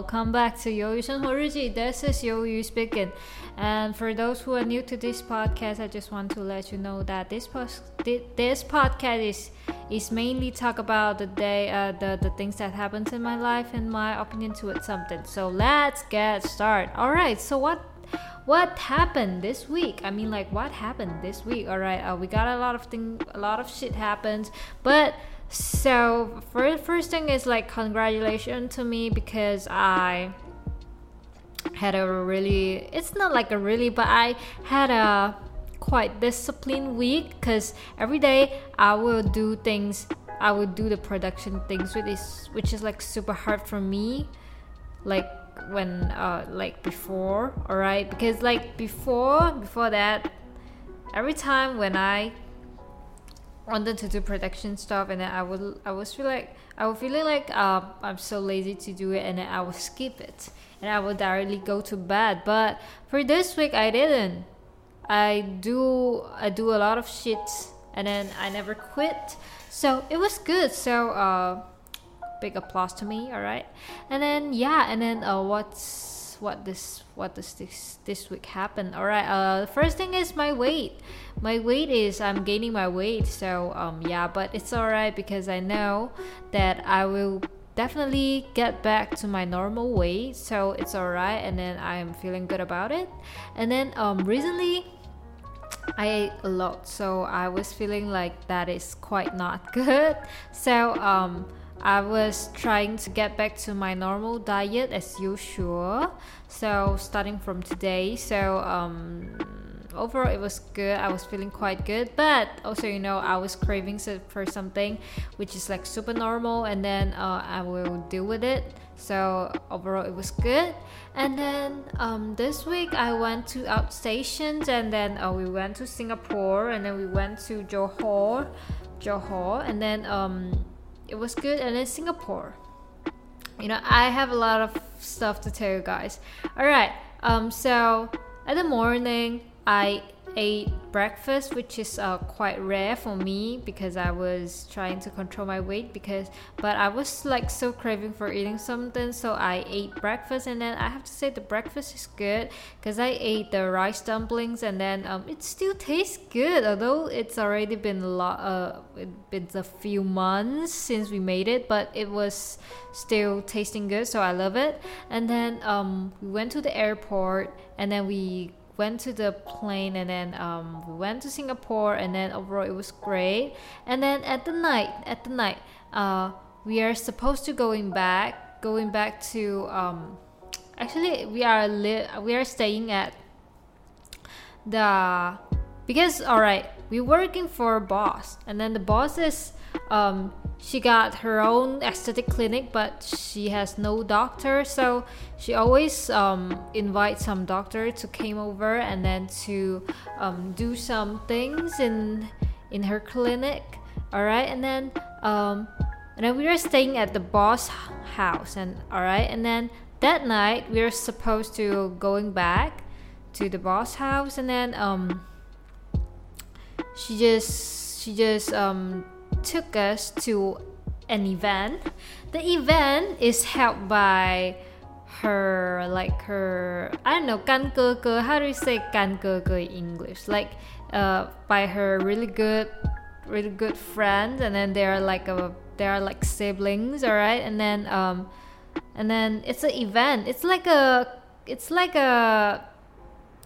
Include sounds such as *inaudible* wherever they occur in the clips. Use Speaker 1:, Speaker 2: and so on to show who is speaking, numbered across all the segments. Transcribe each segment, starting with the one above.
Speaker 1: Welcome back to Yoyu Senho Riji. This is Yoyu speaking. And for those who are new to this podcast, I just want to let you know that this this podcast is is mainly talk about the day uh, the the things that happens in my life and my opinion towards something. So let's get started. All right. So what what happened this week i mean like what happened this week all right uh, we got a lot of thing a lot of shit happens but so first first thing is like congratulations to me because i had a really it's not like a really but i had a quite disciplined week because every day i will do things i will do the production things which is which is like super hard for me like when uh like before all right because like before before that every time when i wanted to do production stuff and then i would i was feel like i was feeling like uh, i'm so lazy to do it and then i would skip it and i would directly go to bed. But for this week i didn't. I do i do a lot of shit and then i never quit. So it was good. So uh big applause to me all right? And then yeah and then uh what's what this what does this this week happen all right uh first thing is my weight. My weight is i'm gaining my weight so um yeah but it's all right because i know that i will definitely get back to my normal weight so it's all right and then i'm feeling good about it. And then um recently I ate a lot, so I was feeling like that is quite not *laughs* good. So um, I was trying to get back to my normal diet as usual. So starting from today, so um, overall it was good. I was feeling quite good, but also you know I was craving for something which is like super normal, and then uh, I will deal with it. So overall it was good. And then um, this week I went to outstations, and then uh, we went to Singapore, and then we went to Johor, Johor, and then um, it was good and then singapore. You know i have a lot of stuff to tell you guys. All right um so at the morning i ate breakfast, which is uh, quite rare for me because I was trying to control my weight. Because, but I was like so craving for eating something, so I ate breakfast, and then I have to say the breakfast is good because I ate the rice dumplings, and then um, it still tastes good, although it's already been a lot, uh, a few months since we made it, but it was still tasting good, so I love it. And then um, we went to the airport, and then we went to the plane and then um, we went to Singapore and then overall it was great. And then at the night, at the night, uh, we are supposed to going back, going back to um, actually we are li- we are staying at the because all right we're working for a boss and then the boss is um, she got her own aesthetic clinic but she has no doctor so she always um, invites some doctor to came over and then to um, do some things in in her clinic all right and then um, and then we were staying at the boss house and all right and then that night we were supposed to going back to the boss house and then um she just she just um took us to an event. The event is held by her like her I don't know 干哥哥 how do you say 干哥哥 in English like uh by her really good really good friends and then they're like a they're like siblings all right and then um and then it's an event it's like a it's like a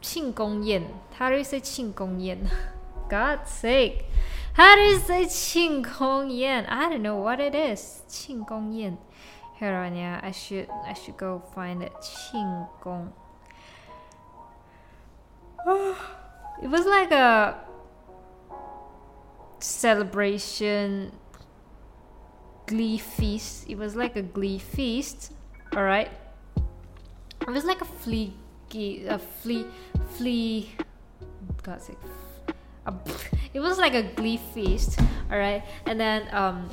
Speaker 1: 庆功宴 how do you say 庆功宴 *laughs* God's sake. How is it Qinggong Yan? I don't know what it is. 庆功宴. Yan. Here on, yeah. I should I should go find it. Qinggong. *sighs* It was like a celebration glee feast. It was like a glee feast. All right. It was like a flea, a flea, flea. God's sake, it was like a glee feast all right and then um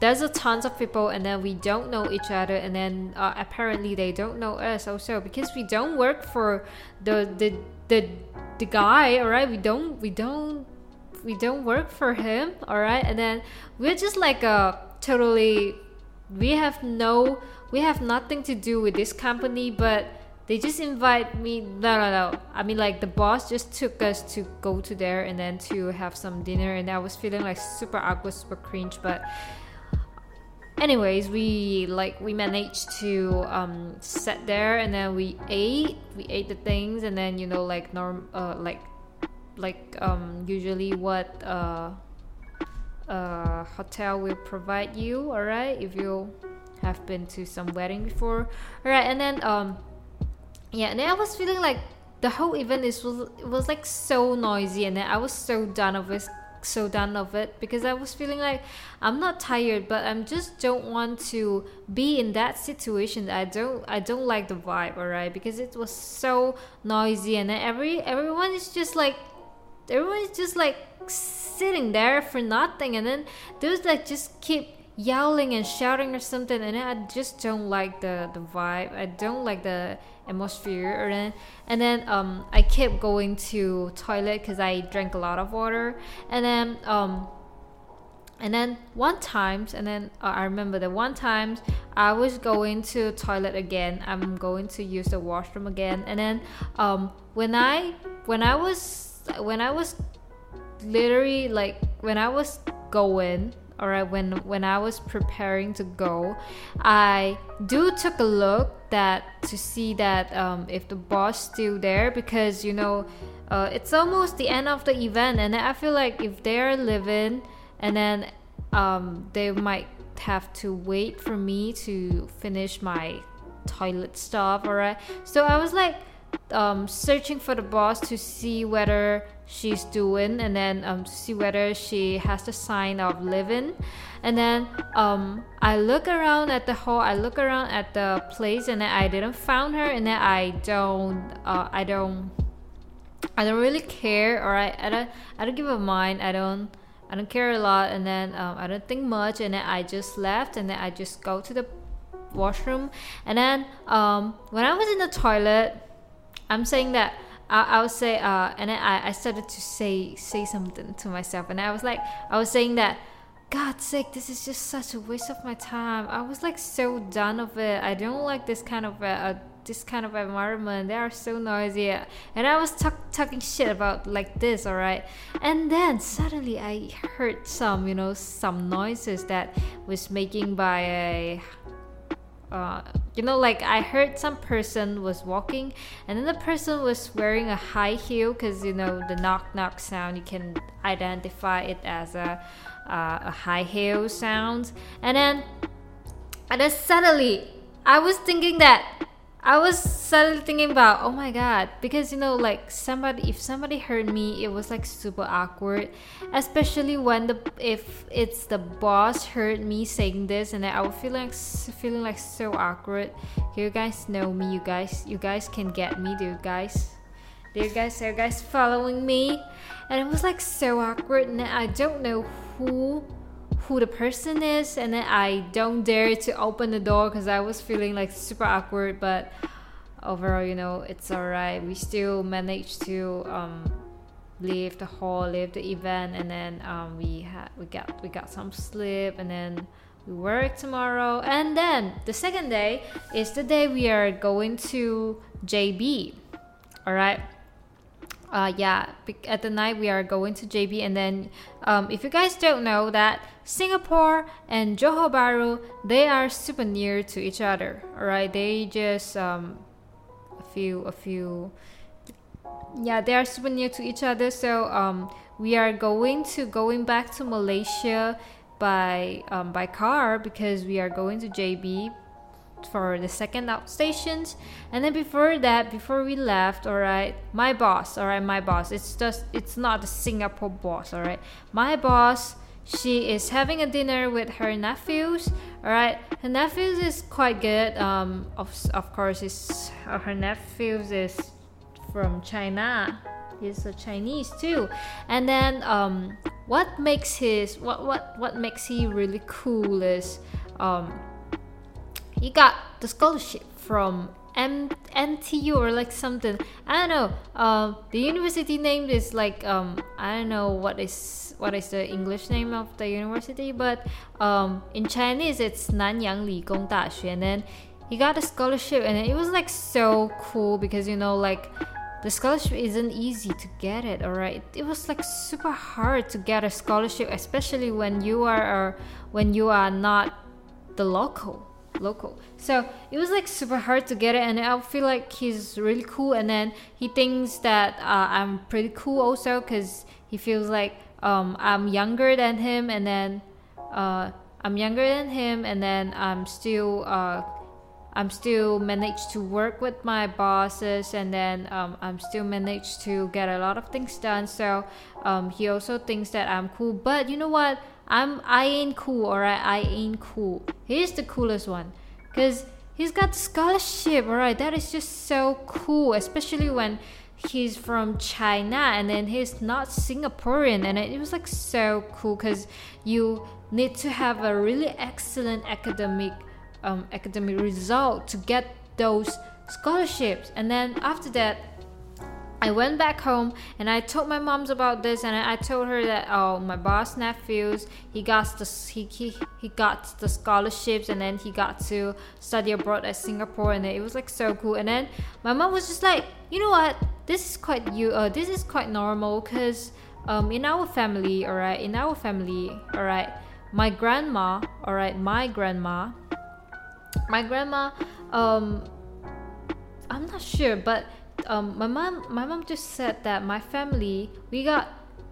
Speaker 1: there's a tons of people and then we don't know each other and then uh, apparently they don't know us also. Because we don't work for the the the, the guy all right we don't we don't we don't work for him all right and then we're just like a totally we have no we have nothing to do with this company, but they just invite me no no no. I mean like the boss just took us to go to there and then to have some dinner and i was feeling like super awkward super cringe but anyways we like we managed to um sit there and then we ate we ate the things and then you know like norm uh like like um usually what uh uh hotel will provide you all right if you have been to some wedding before all right and then um yeah and then i was feeling like the whole event is was was like so noisy and then i was so done of it so done of it because i was feeling like i'm not tired but i'm just don't want to be in that situation. I don't i don't like the vibe alright? Because it was so noisy and then every everyone is just like everyone is just like sitting there for nothing and then there's like just keep yelling and shouting or something and i just don't like the the vibe. I don't like the atmosphere and then and then um I kept going to toilet because I drank a lot of water. And then um and then one times and then uh, I remember that one times I was going to toilet again. I'm going to use the washroom again. And then um when I when I was when I was literally like when I was going all right when when i was preparing to go i do took a look that to see that um, if the boss still there because you know uh, it's almost the end of the event and i feel like if they're living and then um, they might have to wait for me to finish my toilet stuff all right? So i was like um, searching for the boss to see whether she's doing and then um, to see whether she has the sign of living. And then um, i look around at the hall i look around at the place and then i didn't found her and then i don't uh, i don't i don't really care or I, I don't i don't give a mind i don't i don't care a lot. And then um, i don't think much and then i just left and then i just go to the washroom. And then um, when i was in the toilet i'm saying that I, I would say, uh, and then I, I started to say say something to myself, and I was like, I was saying that, God's sake, this is just such a waste of my time. I was like so done of it. I don't like this kind of uh this kind of environment. They are so noisy, and I was talk, talking shit about like this, all right. And then suddenly I heard some, you know, some noises that was making by a uh, you know like i heard some person was walking and then the person was wearing a high heel because you know the knock knock sound you can identify it as a uh, a high heel sound. And then and then suddenly i was thinking that I was suddenly thinking about, oh my god, because you know, like somebody, if somebody heard me, it was like super awkward, especially when the if it's the boss heard me saying this, and I would feel like feeling like so awkward. You guys know me, you guys, you guys can get me, do you guys? Do you guys, are you guys following me? And it was like so awkward, and I don't know who who the person is and then I don't dare to open the door because I was feeling like super awkward but overall you know it's alright. We still managed to um, leave the hall leave the event and then um, we had we got we got some sleep and then we work tomorrow. And then the second day is the day we are going to JB alright uh, yeah, at the night we are going to JB, and then um, if you guys don't know that Singapore and Johor Bahru they are super near to each other. All right, they just um, a few a few yeah they are super near to each other. So um, we are going to going back to Malaysia by um, by car because we are going to JB for the second outstations and then before that before we left all right my boss all right my boss it's just it's not the singapore boss all right my boss she is having a dinner with her nephews all right her nephews is quite good um of, of course is uh, her nephews is from china. He's a chinese too. And then um what makes his what what what makes he really cool is um he got the scholarship from M- NTU or like something. I don't know. Um, the university name is like um, I don't know what is what is the English name of the university, but um, in Chinese it's Nanyang Ligong Daxue. And then he got a scholarship, and it was like so cool because you know like the scholarship isn't easy to get it. All right, it was like super hard to get a scholarship, especially when you are when you are not the local local so it was like super hard to get it and i feel like he's really cool and then he thinks that uh, i'm pretty cool also because he feels like um, i'm younger than him and then uh, i'm younger than him and then i'm still uh, I'm still managed to work with my bosses and then um, I'm still managed to get a lot of things done. So um, he also thinks that I'm cool. But you know what? I'm I ain't cool, alright? I ain't cool. He's the coolest one, cause he's got scholarship, alright? That is just so cool, especially when he's from China and then he's not Singaporean, and it was like so cool, cause you need to have a really excellent academic um, academic result to get those scholarships. And then after that, I went back home and I told my moms about this and I told her that oh my boss nephews he got the he, he, he got the scholarships and then he got to study abroad at Singapore and it was like so cool. And then my mom was just like you know what? This is quite you uh, this is quite normal because um, in our family all right in our family all right my grandma all right my grandma my grandma um i'm not sure but um my mom my mom just said that my family we got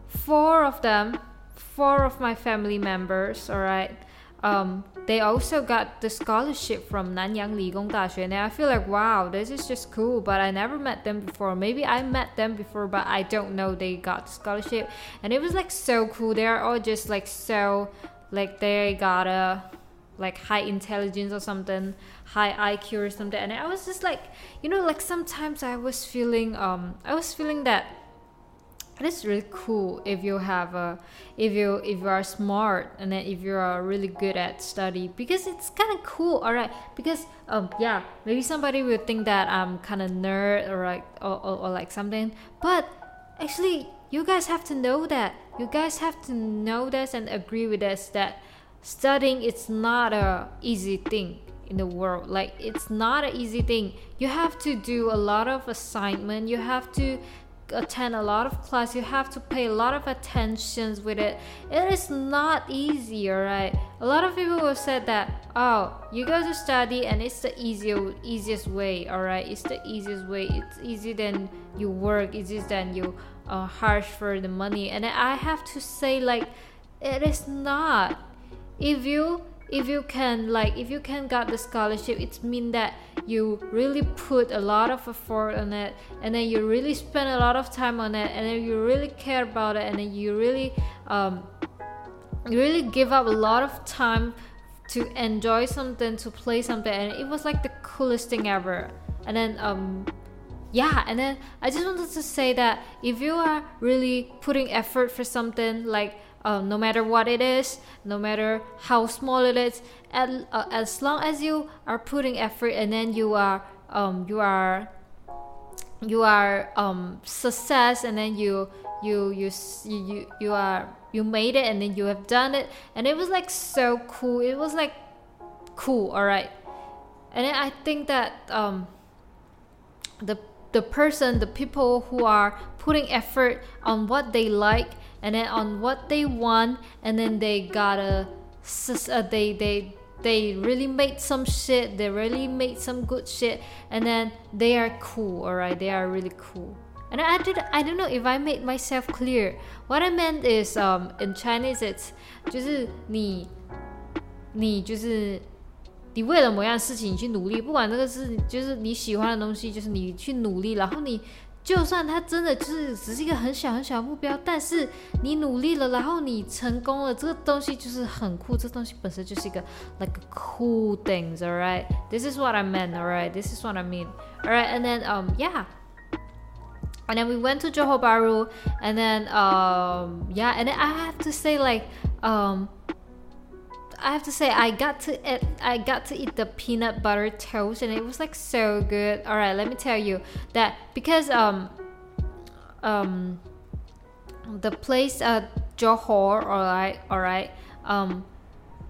Speaker 1: four of them four of my family members all right um, they also got the scholarship from Nanyang Ligong Daxue, and I feel like wow, this is just cool. But I never met them before. Maybe I met them before, but I don't know they got the scholarship, and it was like so cool. They are all just like so, like they got a like high intelligence or something high iq or something. And i was just like you know like sometimes i was feeling um i was feeling that it's really cool if you have a if you if you are smart and then if you are really good at study because it's kind of cool all right because um yeah maybe somebody will think that i'm kind of nerd or like or, or, or like something. But actually you guys have to know that you guys have to know this and agree with us that studying it's not a easy thing in the world. Like it's not an easy thing. You have to do a lot of assignment. You have to attend a lot of class. You have to pay a lot of attentions with it. It is not easy right? A lot of people have said that oh you go to study and it's the easier easiest way all right? It's the easiest way. It's easier than you work. It's easier than you uh, harsh for the money. And i have to say like it is not if you if you can like if you can get the scholarship it's mean that you really put a lot of effort on it and then you really spend a lot of time on it and then you really care about it and then you really um you really give up a lot of time to enjoy something to play something and it was like the coolest thing ever. And then um yeah and then i just wanted to say that if you are really putting effort for something like uh, no matter what it is, no matter how small it is, at, uh, as long as you are putting effort and then you are um, you are you are um, success and then you you you you you are you made it and then you have done it. And it was like so cool. It was like cool all right and i think that um, the the person the people who are putting effort on what they like and then on what they want and then they gotta uh, they they they really made some shit they really made some good shit and then they are cool all right they are really cool and I did I don't know if I made myself clear what I meant is um in Chinese it's 就是你你就是你为了某样事情去努力，不管这个是就是你喜欢的东西，就是你去努力，然后你 就算它真的就是只是一个很小很小的目标，但是你努力了，然后你成功了，这个东西就是很酷。这东西本身就是一个 like cool things, alright? This is what I meant, alright? This is what I mean, alright? And then um yeah. And then we went to Johor Bahru, and then um yeah, and then I have to say like um I have to say I got to eat I got to eat the peanut butter toast and it was like so good. All right, let me tell you that because um um the place at Johor, all right, all right, um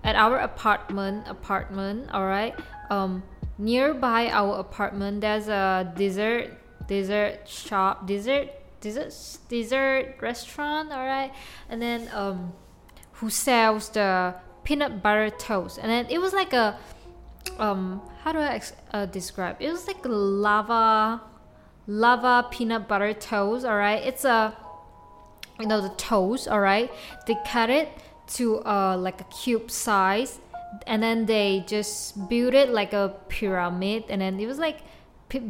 Speaker 1: at our apartment apartment, all right, um nearby our apartment there's a dessert dessert shop dessert dessert dessert restaurant all right and then um who sells the peanut butter toast. And then it was like a um how do i uh, describe? It was like lava lava peanut butter toast all right it's a you know the toast all right they cut it to uh like a cube size and then they just build it like a pyramid and then it was like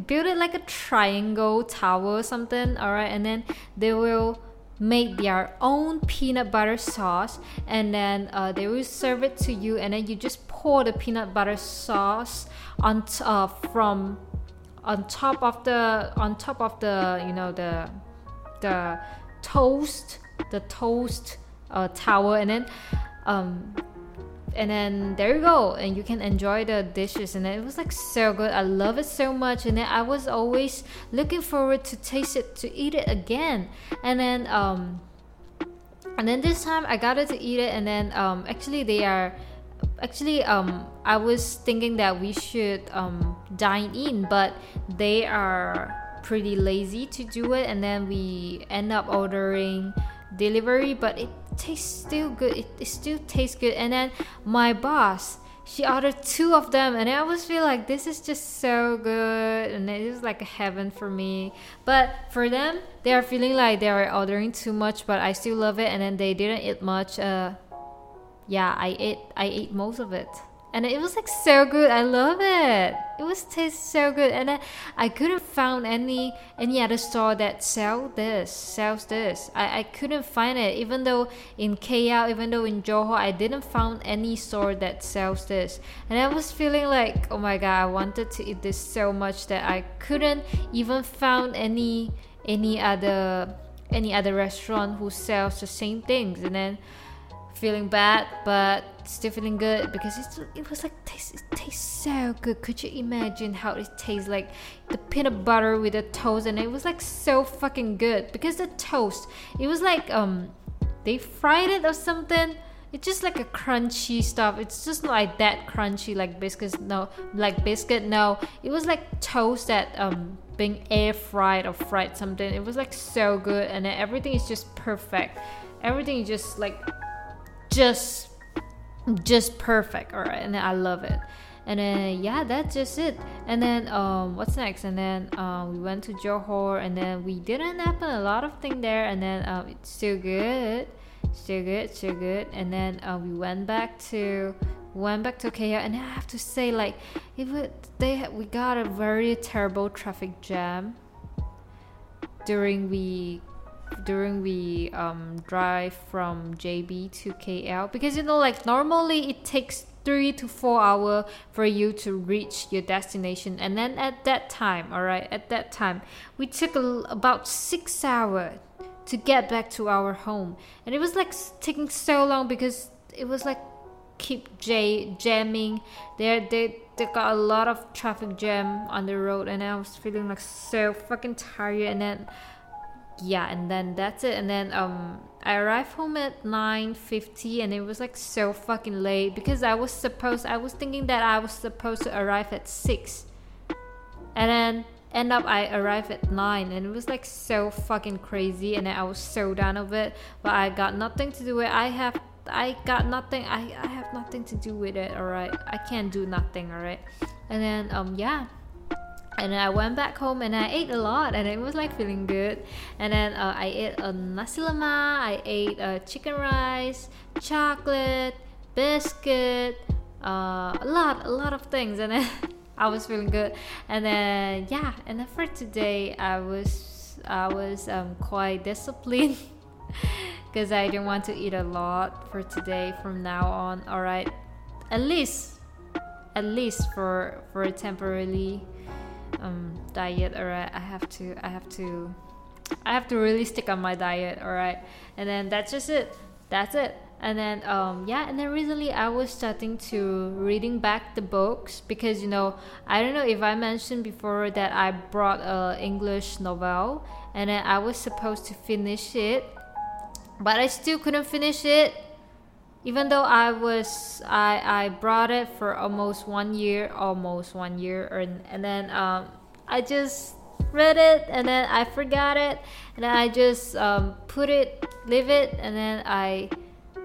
Speaker 1: build it like a triangle tower or something all right and then they will make their own peanut butter sauce and then uh, they will serve it to you and then you just pour the peanut butter sauce on t- uh, from on top of the on top of the you know the the toast the toast uh, tower and then um, and then there you go and you can enjoy the dishes and it was like so good. I love it so much and then i was always looking forward to taste it to eat it again. And then um and then this time i got it to eat it and then um actually they are actually um i was thinking that we should um dine in but they are pretty lazy to do it and then we end up ordering delivery but it tastes still good it, it still tastes good. And then my boss she ordered two of them and i always feel like this is just so good and it is like a heaven for me. But for them they are feeling like they are ordering too much but i still love it and then they didn't eat much uh yeah i ate i ate most of it and it was like so good. I love it. It was taste so good. And then i couldn't find any any other store that sell this sells this. I, I couldn't find it. Even though in KL even though in Johor i didn't find any store that sells this. And i was feeling like oh my god i wanted to eat this so much that i couldn't even found any any other any other restaurant who sells the same things. And then feeling bad, but still feeling good because it's, it was like taste, it tastes so good. Could you imagine how it tastes like the peanut butter with the toast, and it was like so fucking good because the toast, it was like um, they fried it or something. It's just like a crunchy stuff. It's just like that crunchy like biscuits. No, like biscuit. No, it was like toast that um being air fried or fried something. It was like so good, and everything is just perfect. Everything is just like just just perfect all right and i love it. And then yeah that's just it. And then um what's next? And then um we went to johor and then we didn't happen a lot of thing there and then um it's still good still good still good. And then uh, we went back to went back to KL and I have to say like it they we got a very terrible traffic jam during we during we um, drive from JB to KL because you know like normally it takes three to four hour for you to reach your destination. And then at that time all right at that time we took a, about six hour to get back to our home. And it was like taking so long because it was like keep j- jamming. There they they got a lot of traffic jam on the road and i was feeling like so fucking tired. And then yeah and then that's it. And then um i arrived home at 9.50 and it was like so fucking late because i was supposed i was thinking that i was supposed to arrive at 6 and then end up i arrived at 9 and it was like so fucking crazy and then i was so done of it. But i got nothing to do with it i have i got nothing i, I have nothing to do with it all right i can't do nothing all right and then um yeah and then I went back home and I ate a lot and it was like feeling good. And then uh, I ate a nasi lemak I ate uh, chicken rice chocolate biscuit uh, a lot a lot of things. And then *laughs* I was feeling good. And then yeah and then for today I was I was um, quite disciplined *laughs* because I didn't want to eat a lot for today from now on. Alright at least at least for for temporarily um, diet all right i have to i have to i have to really stick on my diet all right and then that's just it. That's it. And then um, yeah and then recently i was starting to reading back the books because you know i don't know if i mentioned before that i brought a english novel and then i was supposed to finish it but i still couldn't finish it even though I was I I brought it for almost one year, almost one year, and and then um, I just read it and then I forgot it, and then I just um, put it, leave it, and then I.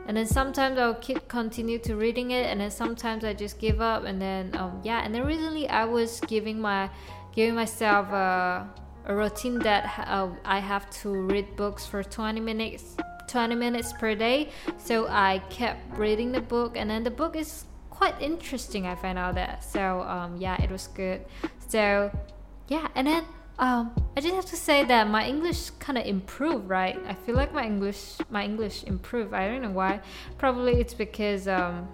Speaker 1: And then sometimes I'll keep continue to reading it, and then sometimes I just give up, and then um, yeah. And then recently I was giving my giving myself a, a routine that uh, I have to read books for 20 minutes 20 minutes per day. So I kept reading the book, and then the book is quite interesting. I found out that. So um, yeah, it was good. So yeah, and then um, I just have to say that my English kind of improved, right? I feel like my English my English improved. I don't know why. Probably it's because um,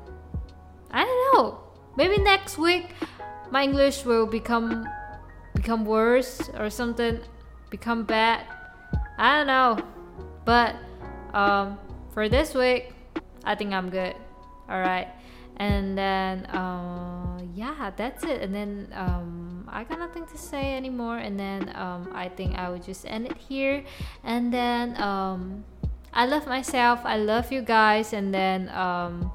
Speaker 1: I don't know. Maybe next week my English will become become worse or something, become bad. I don't know, but um, for this week, I think I'm good. All right, and then uh, yeah, that's it. And then um, I got nothing to say anymore. And then um, I think I would just end it here. And then um, I love myself. I love you guys. And then um,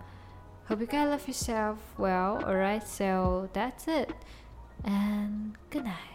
Speaker 1: hope you guys love yourself well. All right, so that's it. And good night.